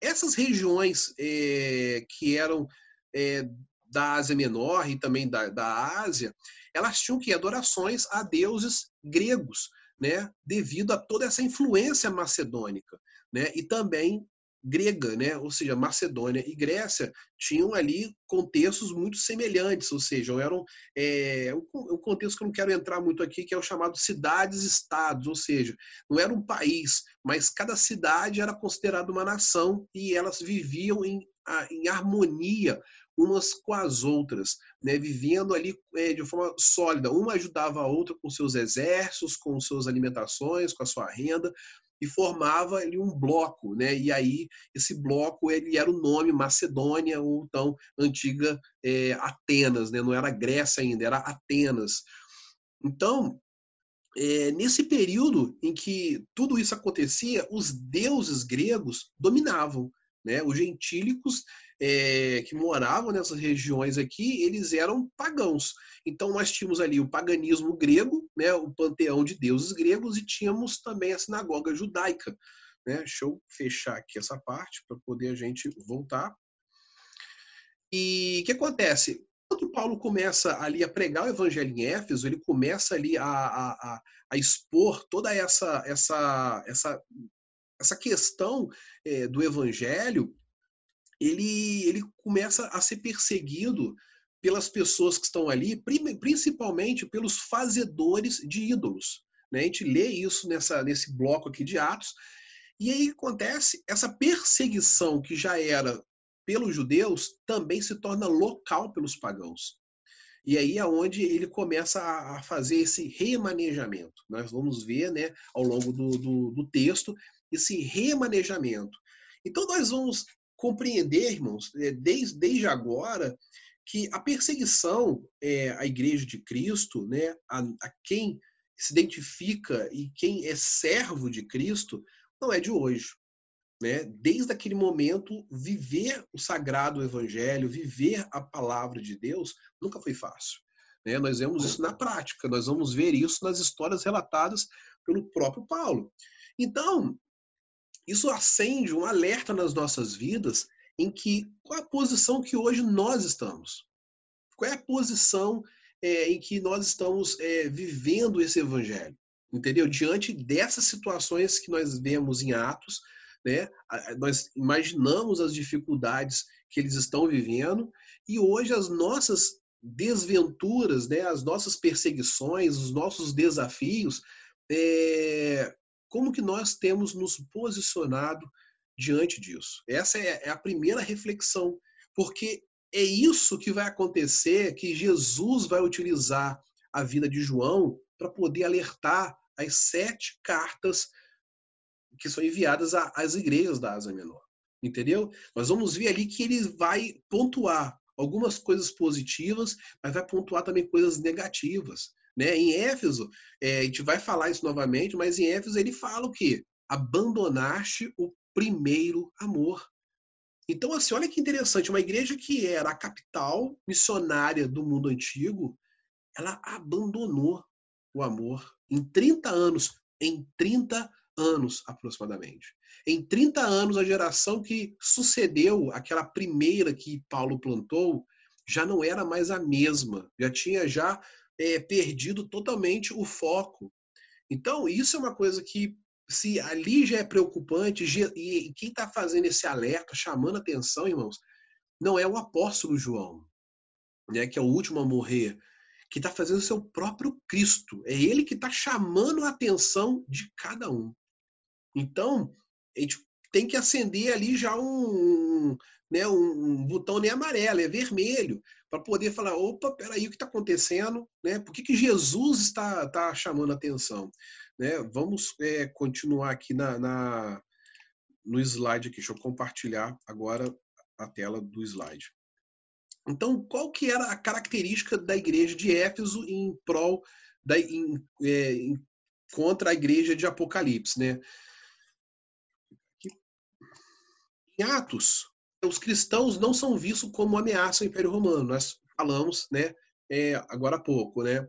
essas regiões é, que eram é, da Ásia Menor e também da, da Ásia, elas tinham que adorações a deuses gregos, né, devido a toda essa influência macedônica, né, e também grega, né? Ou seja, Macedônia e Grécia tinham ali contextos muito semelhantes, ou seja, eram é, um contexto que eu não quero entrar muito aqui, que é o chamado cidades-estados, ou seja, não era um país, mas cada cidade era considerada uma nação e elas viviam em, em harmonia umas com as outras, né, vivendo ali é, de forma sólida. Uma ajudava a outra com seus exércitos, com suas alimentações, com a sua renda, e formava ali um bloco, né? E aí esse bloco ele era o nome Macedônia ou então antiga é, Atenas, né? Não era Grécia ainda, era Atenas. Então é, nesse período em que tudo isso acontecia, os deuses gregos dominavam, né? Os gentílicos é, que moravam nessas regiões aqui, eles eram pagãos. Então nós tínhamos ali o paganismo grego, né, o panteão de deuses gregos, e tínhamos também a sinagoga judaica. Né? Deixa eu fechar aqui essa parte para poder a gente voltar. E o que acontece? Quando Paulo começa ali a pregar o evangelho em Éfeso, ele começa ali a, a, a expor toda essa, essa, essa, essa questão é, do evangelho, ele, ele começa a ser perseguido pelas pessoas que estão ali, principalmente pelos fazedores de ídolos. Né? A gente lê isso nessa, nesse bloco aqui de Atos, e aí acontece essa perseguição que já era pelos judeus também se torna local pelos pagãos. E aí é onde ele começa a fazer esse remanejamento. Nós vamos ver né, ao longo do, do, do texto esse remanejamento. Então nós vamos compreender, irmãos, é, desde, desde agora, que a perseguição é, à Igreja de Cristo, né, a, a quem se identifica e quem é servo de Cristo, não é de hoje. Né? Desde aquele momento, viver o sagrado evangelho, viver a palavra de Deus, nunca foi fácil. Né? Nós vemos isso na prática, nós vamos ver isso nas histórias relatadas pelo próprio Paulo. Então, isso acende um alerta nas nossas vidas em que qual é a posição que hoje nós estamos? Qual é a posição é, em que nós estamos é, vivendo esse evangelho? Entendeu? Diante dessas situações que nós vemos em Atos, né, nós imaginamos as dificuldades que eles estão vivendo e hoje as nossas desventuras, né, as nossas perseguições, os nossos desafios, é, como que nós temos nos posicionado diante disso? Essa é, é a primeira reflexão, porque é isso que vai acontecer, que Jesus vai utilizar a vida de João para poder alertar as sete cartas que são enviadas às igrejas da Ásia Menor. Entendeu? Nós vamos ver ali que ele vai pontuar algumas coisas positivas, mas vai pontuar também coisas negativas. Né? Em Éfeso, é, a gente vai falar isso novamente, mas em Éfeso ele fala o quê? Abandonaste o primeiro amor. Então, assim, olha que interessante, uma igreja que era a capital missionária do mundo antigo, ela abandonou o amor em 30 anos, em 30 anos aproximadamente. Em 30 anos, a geração que sucedeu aquela primeira que Paulo plantou já não era mais a mesma, já tinha já é, perdido totalmente o foco. Então, isso é uma coisa que, se ali já é preocupante, e quem está fazendo esse alerta, chamando atenção, irmãos, não é o apóstolo João, né, que é o último a morrer, que está fazendo o seu próprio Cristo. É ele que está chamando a atenção de cada um. Então, a gente tem que acender ali já um, né, um botão nem amarelo, é vermelho para poder falar, opa, peraí, o que está acontecendo? Né? Por que, que Jesus está, tá chamando atenção? Né? Vamos é, continuar aqui na, na, no slide aqui. Deixa eu compartilhar agora a tela do slide. Então, qual que era a característica da igreja de Éfeso em prol da, em, é, em contra a igreja de Apocalipse, né? Em Atos, os cristãos não são vistos como ameaça ao Império Romano. Nós falamos, né, é, agora há pouco, né?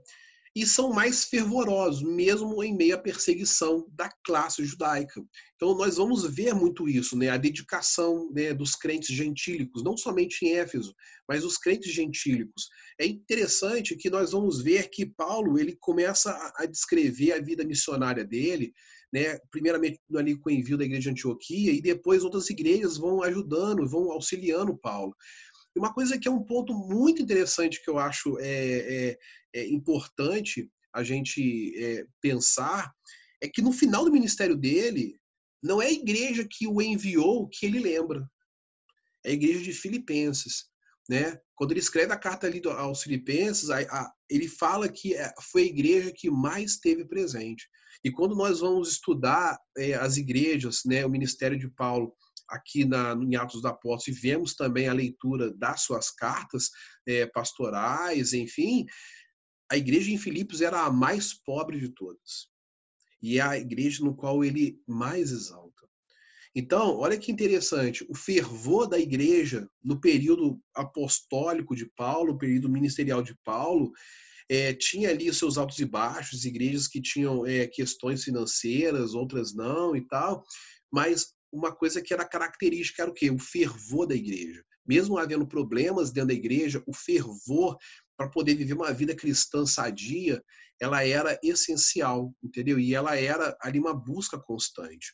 E são mais fervorosos, mesmo em meio à perseguição da classe judaica. Então, nós vamos ver muito isso, né? A dedicação né, dos crentes gentílicos, não somente em Éfeso, mas os crentes gentílicos. É interessante que nós vamos ver que Paulo ele começa a descrever a vida missionária dele né, primeiramente ali com o envio da igreja de Antioquia, e depois outras igrejas vão ajudando, vão auxiliando Paulo. E uma coisa que é um ponto muito interessante que eu acho é, é, é importante a gente é, pensar é que no final do ministério dele, não é a igreja que o enviou que ele lembra, é a igreja de Filipenses. Né? Quando ele escreve a carta ali aos Filipenses, a, a, ele fala que é, foi a igreja que mais teve presente. E quando nós vamos estudar é, as igrejas, né, o ministério de Paulo aqui na, em Atos dos Apóstolos, e vemos também a leitura das suas cartas é, pastorais, enfim, a igreja em Filipos era a mais pobre de todas. E é a igreja no qual ele mais exalta. Então, olha que interessante, o fervor da igreja no período apostólico de Paulo, período ministerial de Paulo, é, tinha ali seus altos e baixos, igrejas que tinham é, questões financeiras, outras não e tal, mas uma coisa que era característica era o quê? O fervor da igreja. Mesmo havendo problemas dentro da igreja, o fervor para poder viver uma vida cristã sadia, ela era essencial, entendeu? E ela era ali uma busca constante.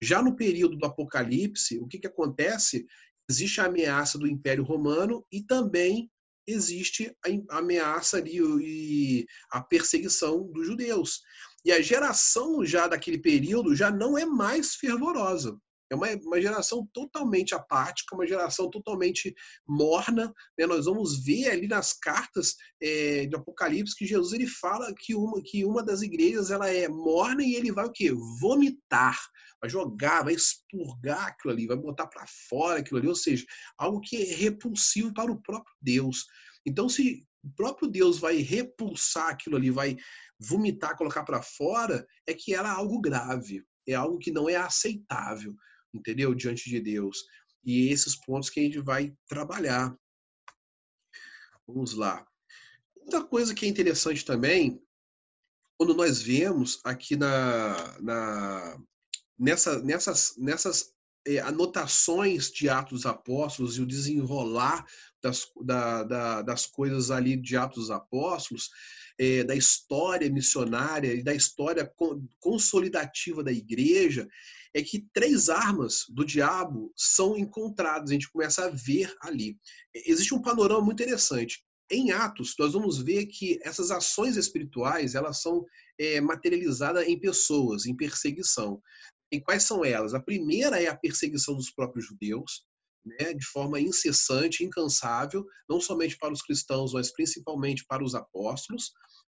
Já no período do Apocalipse, o que, que acontece? Existe a ameaça do Império Romano e também existe a ameaça ali e a perseguição dos judeus. E a geração já daquele período já não é mais fervorosa. É uma, uma geração totalmente apática, uma geração totalmente morna. Né? Nós vamos ver ali nas cartas é, de Apocalipse que Jesus ele fala que uma, que uma das igrejas ela é morna e ele vai o quê? Vomitar vai jogar, vai expurgar aquilo ali, vai botar para fora aquilo ali, ou seja, algo que é repulsivo para o próprio Deus. Então, se o próprio Deus vai repulsar aquilo ali, vai vomitar, colocar para fora, é que era algo grave, é algo que não é aceitável, entendeu? Diante de Deus. E esses pontos que a gente vai trabalhar. Vamos lá. Outra coisa que é interessante também, quando nós vemos aqui na, na, nessa, nessas, nessas é, anotações de Atos dos Apóstolos e o desenrolar das, da, da, das coisas ali de Atos dos Apóstolos, é, da história missionária e da história consolidativa da igreja, é que três armas do diabo são encontradas, a gente começa a ver ali. Existe um panorama muito interessante. Em Atos, nós vamos ver que essas ações espirituais elas são é, materializadas em pessoas, em perseguição. E quais são elas? A primeira é a perseguição dos próprios judeus, né, de forma incessante, incansável, não somente para os cristãos, mas principalmente para os apóstolos.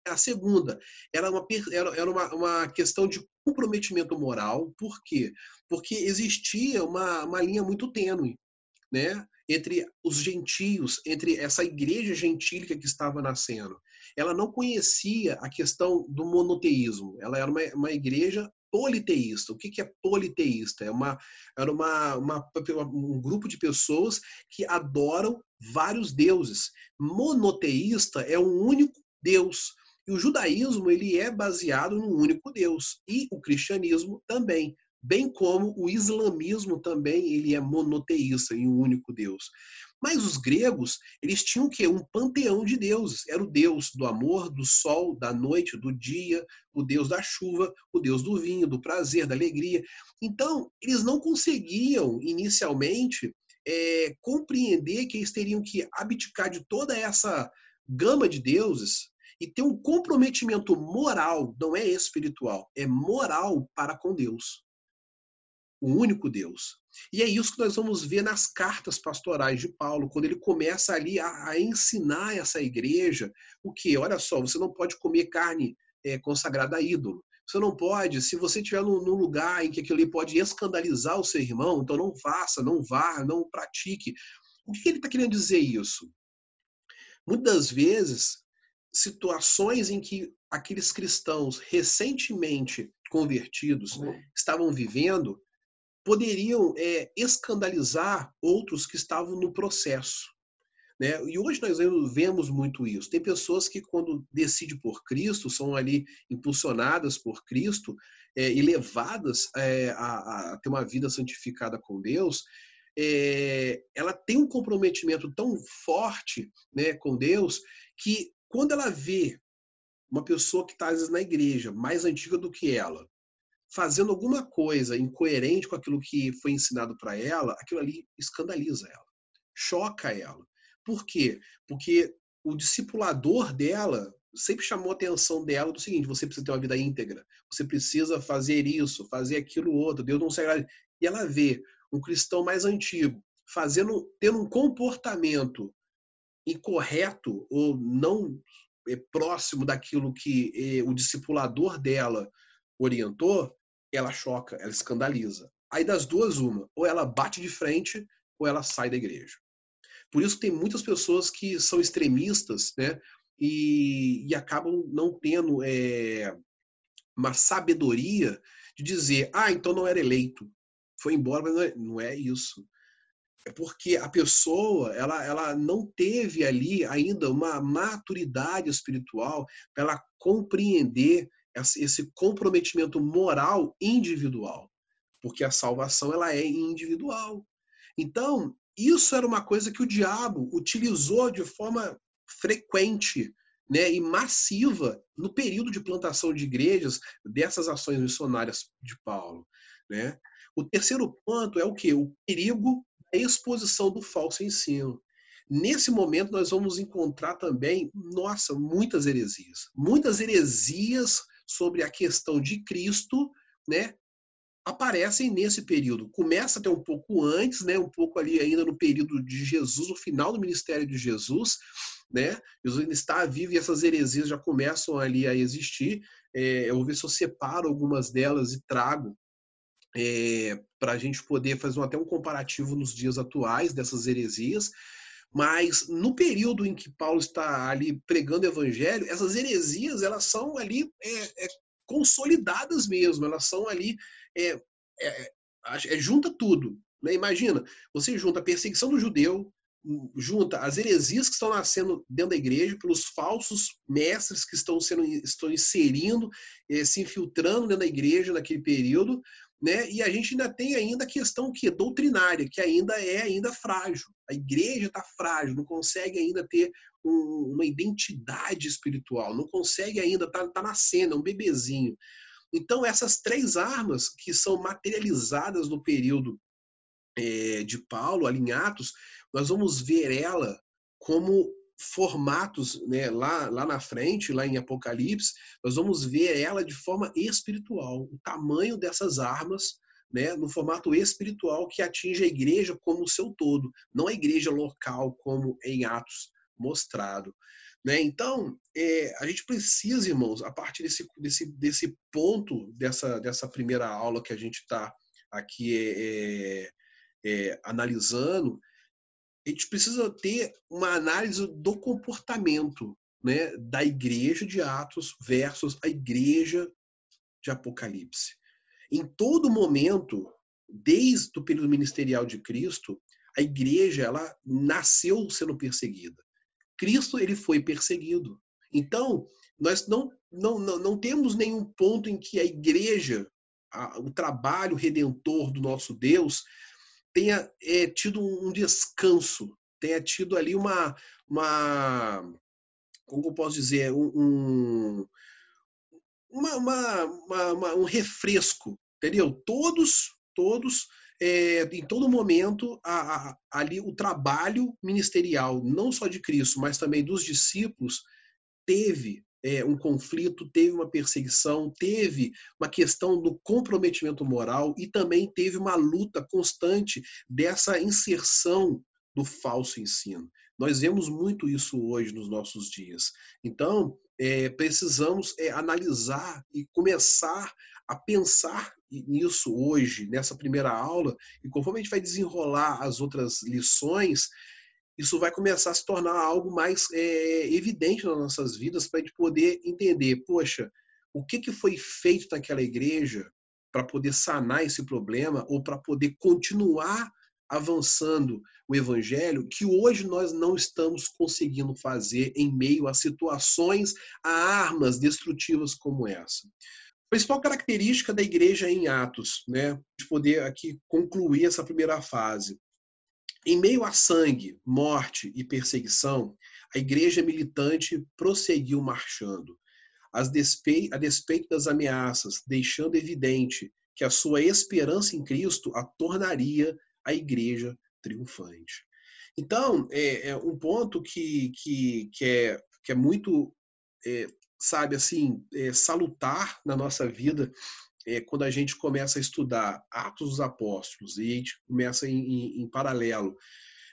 A segunda era uma, era uma, uma questão de comprometimento moral, por quê? Porque existia uma, uma linha muito tênue né, entre os gentios, entre essa igreja gentílica que estava nascendo. Ela não conhecia a questão do monoteísmo, ela era uma, uma igreja politeísta. O que é politeísta? É uma, era uma, uma, um grupo de pessoas que adoram vários deuses. Monoteísta é um único Deus. E o judaísmo ele é baseado num único Deus. E o cristianismo também. Bem como o islamismo também ele é monoteísta em um único Deus. Mas os gregos, eles tinham o quê? Um panteão de deuses. Era o deus do amor, do sol, da noite, do dia, o deus da chuva, o deus do vinho, do prazer, da alegria. Então, eles não conseguiam, inicialmente, é, compreender que eles teriam que abdicar de toda essa gama de deuses e ter um comprometimento moral, não é espiritual, é moral para com Deus o único Deus. E é isso que nós vamos ver nas cartas pastorais de Paulo, quando ele começa ali a, a ensinar essa igreja o que? Olha só, você não pode comer carne é, consagrada a ídolo. Você não pode, se você estiver num, num, lugar em que aquilo ali pode escandalizar o seu irmão, então não faça, não vá, não pratique. O que ele está querendo dizer isso? Muitas vezes, situações em que aqueles cristãos recentemente convertidos estavam vivendo poderiam é, escandalizar outros que estavam no processo. Né? E hoje nós vemos muito isso. Tem pessoas que, quando decidem por Cristo, são ali impulsionadas por Cristo é, e levadas é, a, a, ter uma vida santificada com Deus. É, ela tem um comprometimento tão forte né, com Deus que, quando ela vê uma pessoa que está, às vezes, na igreja, mais antiga do que ela, fazendo alguma coisa incoerente com aquilo que foi ensinado para ela, aquilo ali escandaliza ela, choca ela. Por quê? Porque o discipulador dela sempre chamou a atenção dela do seguinte: você precisa ter uma vida íntegra, você precisa fazer isso, fazer aquilo outro, Deus não se agrada. E ela vê um cristão mais antigo fazendo, tendo um comportamento incorreto ou não é, próximo daquilo que é, o discipulador dela orientou, ela choca, ela escandaliza. Aí das duas, uma, ou ela bate de frente ou ela sai da igreja. Por isso tem muitas pessoas que são extremistas, né? E, e acabam não tendo é, uma sabedoria de dizer, ah, então não era eleito, foi embora, mas não é, não é isso. É porque a pessoa ela, ela não teve ali ainda uma maturidade espiritual para ela compreender esse comprometimento moral individual, porque a salvação ela é individual. Então, isso era uma coisa que o diabo utilizou de forma frequente né, e massiva no período de plantação de igrejas dessas ações missionárias de Paulo. Né? O terceiro ponto é o que? O perigo exposição do falso ensino. Nesse momento, nós vamos encontrar também, nossa, muitas heresias. Muitas heresias sobre a questão de Cristo, né, aparecem nesse período. Começa até um pouco antes, né, um pouco ali ainda no período de Jesus, no final do ministério de Jesus, né? Jesus ainda está vivo e essas heresias já começam ali a existir. É, eu vou ver se eu separo algumas delas e trago é, para a gente poder fazer até um comparativo nos dias atuais dessas heresias. Mas no período em que Paulo está ali pregando o evangelho, essas heresias elas são ali é, é, consolidadas mesmo, elas são ali é, é, é junta tudo. Né? Imagina, você junta a perseguição do judeu, junta as heresias que estão nascendo dentro da igreja pelos falsos mestres que estão sendo estão inserindo, eh, se infiltrando dentro da igreja naquele período, né? E a gente ainda tem ainda a questão que doutrinária, que ainda é ainda frágil. A igreja está frágil, não consegue ainda ter um, uma identidade espiritual, não consegue ainda tá, tá nascendo, é um bebezinho. Então essas três armas que são materializadas no período é, de Paulo, ali nós vamos ver ela como formatos né, lá, lá na frente, lá em Apocalipse, nós vamos ver ela de forma espiritual, o tamanho dessas armas, né, no formato espiritual que atinge a igreja como o seu todo, não a igreja local como em Atos mostrado. Né? Então, é, a gente precisa, irmãos, a partir desse, desse, desse ponto, dessa, dessa primeira aula que a gente está aqui é, é, é analisando, a gente precisa ter uma análise do comportamento né, da igreja de Atos versus a igreja de Apocalipse. Em todo momento, desde o período ministerial de Cristo, a igreja ela nasceu sendo perseguida. Cristo ele foi perseguido. Então, nós não, não, não, não temos nenhum ponto em que a igreja, a, o trabalho redentor do nosso Deus, tenha é, tido um descanso, tenha tido ali uma, uma como eu posso dizer, um, uma, uma, uma, um refresco, entendeu? Todos, todos, é, em todo momento, a, a, ali o trabalho ministerial, não só de Cristo, mas também dos discípulos, teve é, um conflito, teve uma perseguição, teve uma questão do comprometimento moral e também teve uma luta constante dessa inserção do falso ensino. Nós vemos muito isso hoje nos nossos dias. Então, é, precisamos é, analisar e começar a pensar nisso hoje, nessa primeira aula, e conforme a gente vai desenrolar as outras lições, isso vai começar a se tornar algo mais é, evidente nas nossas vidas para a gente poder entender, poxa, o que, que foi feito naquela igreja para poder sanar esse problema ou para poder continuar avançando o evangelho que hoje nós não estamos conseguindo fazer em meio a situações, a armas destrutivas como essa. A principal característica da igreja em Atos, né, de poder aqui concluir essa primeira fase. Em meio a sangue, morte e perseguição, a igreja militante prosseguiu marchando. a despeito das ameaças, deixando evidente que a sua esperança em Cristo a tornaria a igreja triunfante. Então, é, é um ponto que, que, que, é, que é muito, é, sabe, assim, é, salutar na nossa vida é, quando a gente começa a estudar Atos dos Apóstolos e a gente começa em, em, em paralelo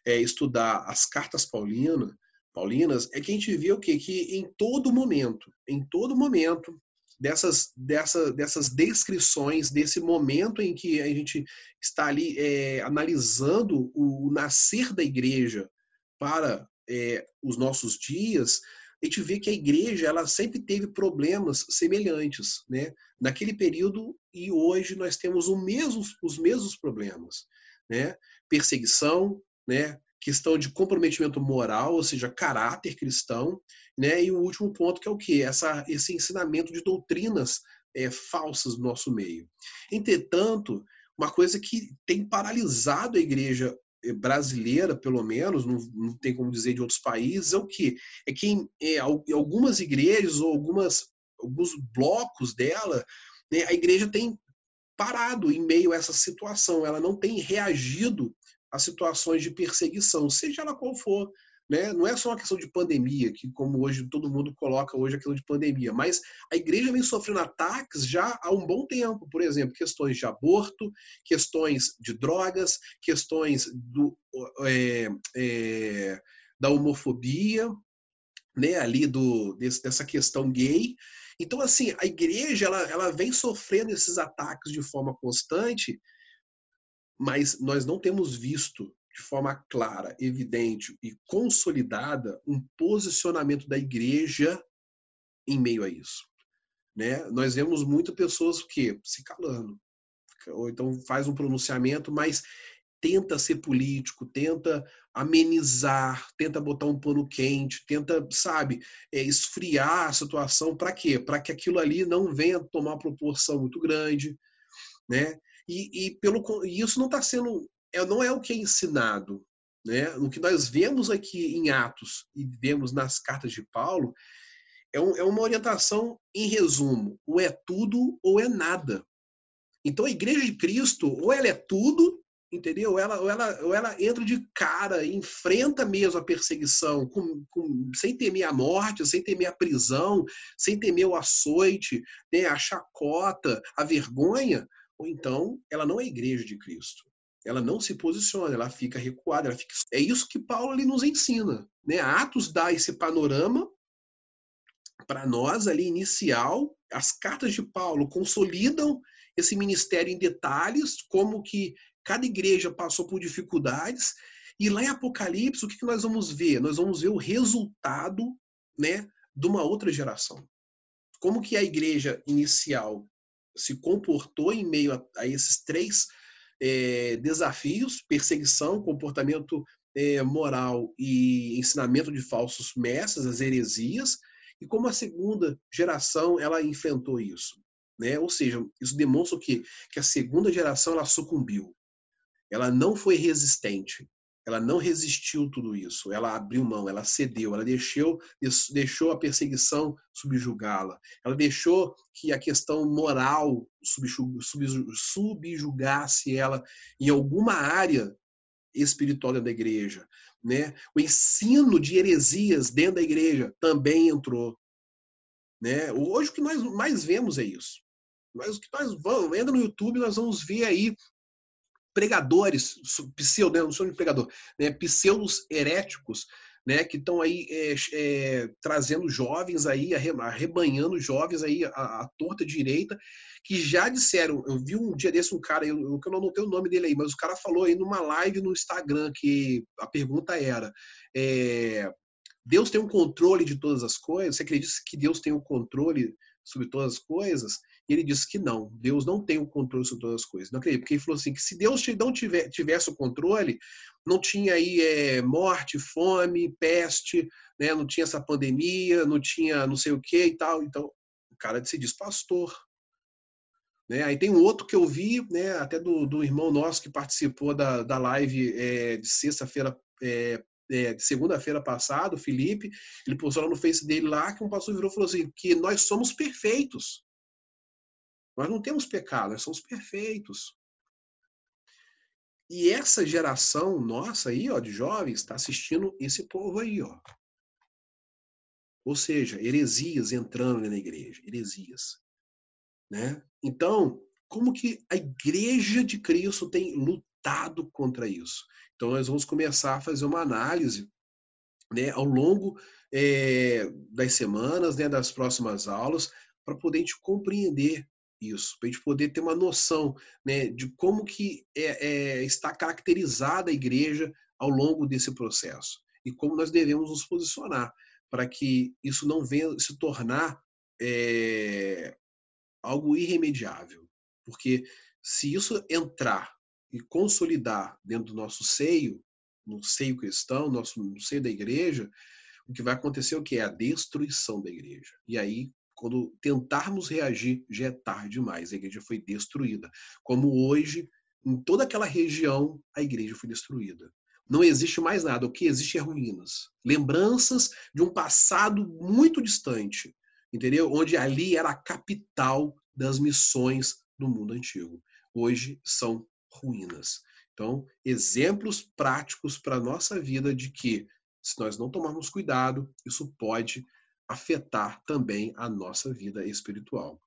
é, estudar as cartas paulinas, paulinas, é que a gente vê o quê? Que em todo momento, em todo momento, dessas, dessa, dessas descrições, desse momento em que a gente está ali é, analisando o, o, nascer da igreja para é, os nossos dias, a gente vê que a igreja ela sempre teve problemas semelhantes, né? Naquele período e hoje nós temos mesmo, os mesmos problemas, né? Perseguição, né? questão de comprometimento moral, ou seja, caráter cristão, né? E o último ponto que é o que essa esse ensinamento de doutrinas é, falsas no nosso meio. Entretanto, uma coisa que tem paralisado a igreja brasileira, pelo menos, não, não tem como dizer de outros países, é o que é que em, em algumas igrejas ou algumas alguns blocos dela, né, a igreja tem parado em meio a essa situação, ela não tem reagido a situações de perseguição, seja ela qual for. Né? Não é só uma questão de pandemia, que como hoje todo mundo coloca hoje aquilo de pandemia, mas a igreja vem sofrendo ataques já há um bom tempo, por exemplo, questões de aborto, questões de drogas, questões do, é, é, da homofobia, né, ali do, desse, dessa questão gay. Então, assim, a igreja ela, ela vem sofrendo esses ataques de forma constante mas nós não temos visto de forma clara, evidente e consolidada um posicionamento da igreja em meio a isso. Né? Nós vemos muitas pessoas que se calando, ou então faz um pronunciamento, mas tenta ser político, tenta amenizar, tenta botar um pano quente, tenta, sabe, é, esfriar a situação. Para quê? Para que aquilo ali não venha tomar proporção muito grande, né? E, e pelo, e isso não está sendo, é, não é o que é ensinado. Né? O que nós vemos aqui em Atos e vemos nas cartas de Paulo é, um, é uma orientação em resumo: ou é tudo ou é nada. Então a igreja de Cristo, ou ela é tudo, entendeu? Ou ela, ou ela, ou ela entra de cara, enfrenta mesmo a perseguição, com, com, sem temer a morte, sem temer a prisão, sem temer o açoite, né, a chacota, a vergonha, ou então ela não é igreja de Cristo. Ela não se posiciona, ela fica recuada, ela fica... É isso que Paulo ali nos ensina. Né? Atos dá esse panorama para nós ali inicial. As cartas de Paulo consolidam esse ministério em detalhes, como que cada igreja passou por dificuldades. E lá em Apocalipse, o que nós vamos ver? Nós vamos ver o resultado né, de uma outra geração. Como que a igreja inicial se comportou em meio a, a esses três é, desafios: perseguição, comportamento é, moral e ensinamento de falsos mestres, as heresias, e como a segunda geração ela enfrentou isso. Né? Ou seja, isso demonstra o quê? Que a segunda geração ela sucumbiu. Ela não foi resistente. Ela não resistiu tudo isso, ela abriu mão, ela cedeu, ela deixou, deixou a perseguição subjugá-la, ela deixou que a questão moral subjugasse ela em alguma área espiritual da igreja. Né? O ensino de heresias dentro da igreja também entrou. Né? Hoje o que nós mais vemos é isso. Mas o que nós vamos, entra no YouTube, nós vamos ver aí pregadores, pseudo, né, não sou de pregador, né, pseudos heréticos, né, que estão aí é, é, trazendo jovens aí, arrebanhando jovens aí à, torta direita, que já disseram, eu vi um dia desse um cara, eu, eu não anotei o nome dele aí, mas o cara falou aí numa live no Instagram que a pergunta era é, Deus tem um controle de todas as coisas? Você acredita que Deus tem o um controle sobre todas as coisas? E ele disse que não, Deus não tem o controle sobre todas as coisas. Não acredito, porque ele falou assim, que se Deus não tivesse o controle, não tinha aí é, morte, fome, peste, né? não tinha essa pandemia, não tinha não sei o que e tal. Então, o cara se diz pastor. Né? Aí tem um outro que eu vi, né, até do, do irmão nosso que participou da, da live é, de sexta-feira é, é, segunda-feira passada, o Felipe, ele postou lá no Face dele lá que um pastor virou e falou assim, que nós somos perfeitos. Nós não temos pecado, nós somos perfeitos. E essa geração nossa aí, ó, de jovens, está assistindo esse povo aí, ó. Ou seja, heresias entrando na igreja, heresias, né? Então, como que a igreja de Cristo tem lutado contra isso? Então, nós vamos começar a fazer uma análise, né, ao longo é, das semanas, né, das próximas aulas, para poder a gente compreender isso, para a gente poder ter uma noção né, de como que é, é, está caracterizada a igreja ao longo desse processo e como nós devemos nos posicionar para que isso não venha se tornar é, algo irremediável. Porque se isso entrar e consolidar dentro do nosso seio, no seio cristão, nosso, no seio da igreja, o que vai acontecer é o que? É a destruição da igreja. E aí quando tentarmos reagir, já é tarde demais. A igreja foi destruída. Como hoje, em toda aquela região, a igreja foi destruída. Não existe mais nada. O que existe é ruínas. Lembranças de um passado muito distante, entendeu? Onde ali era a capital das missões do mundo antigo. Hoje são ruínas. Então, exemplos práticos para a nossa vida de que, se nós não tomarmos cuidado, isso pode afetar também a nossa vida espiritual.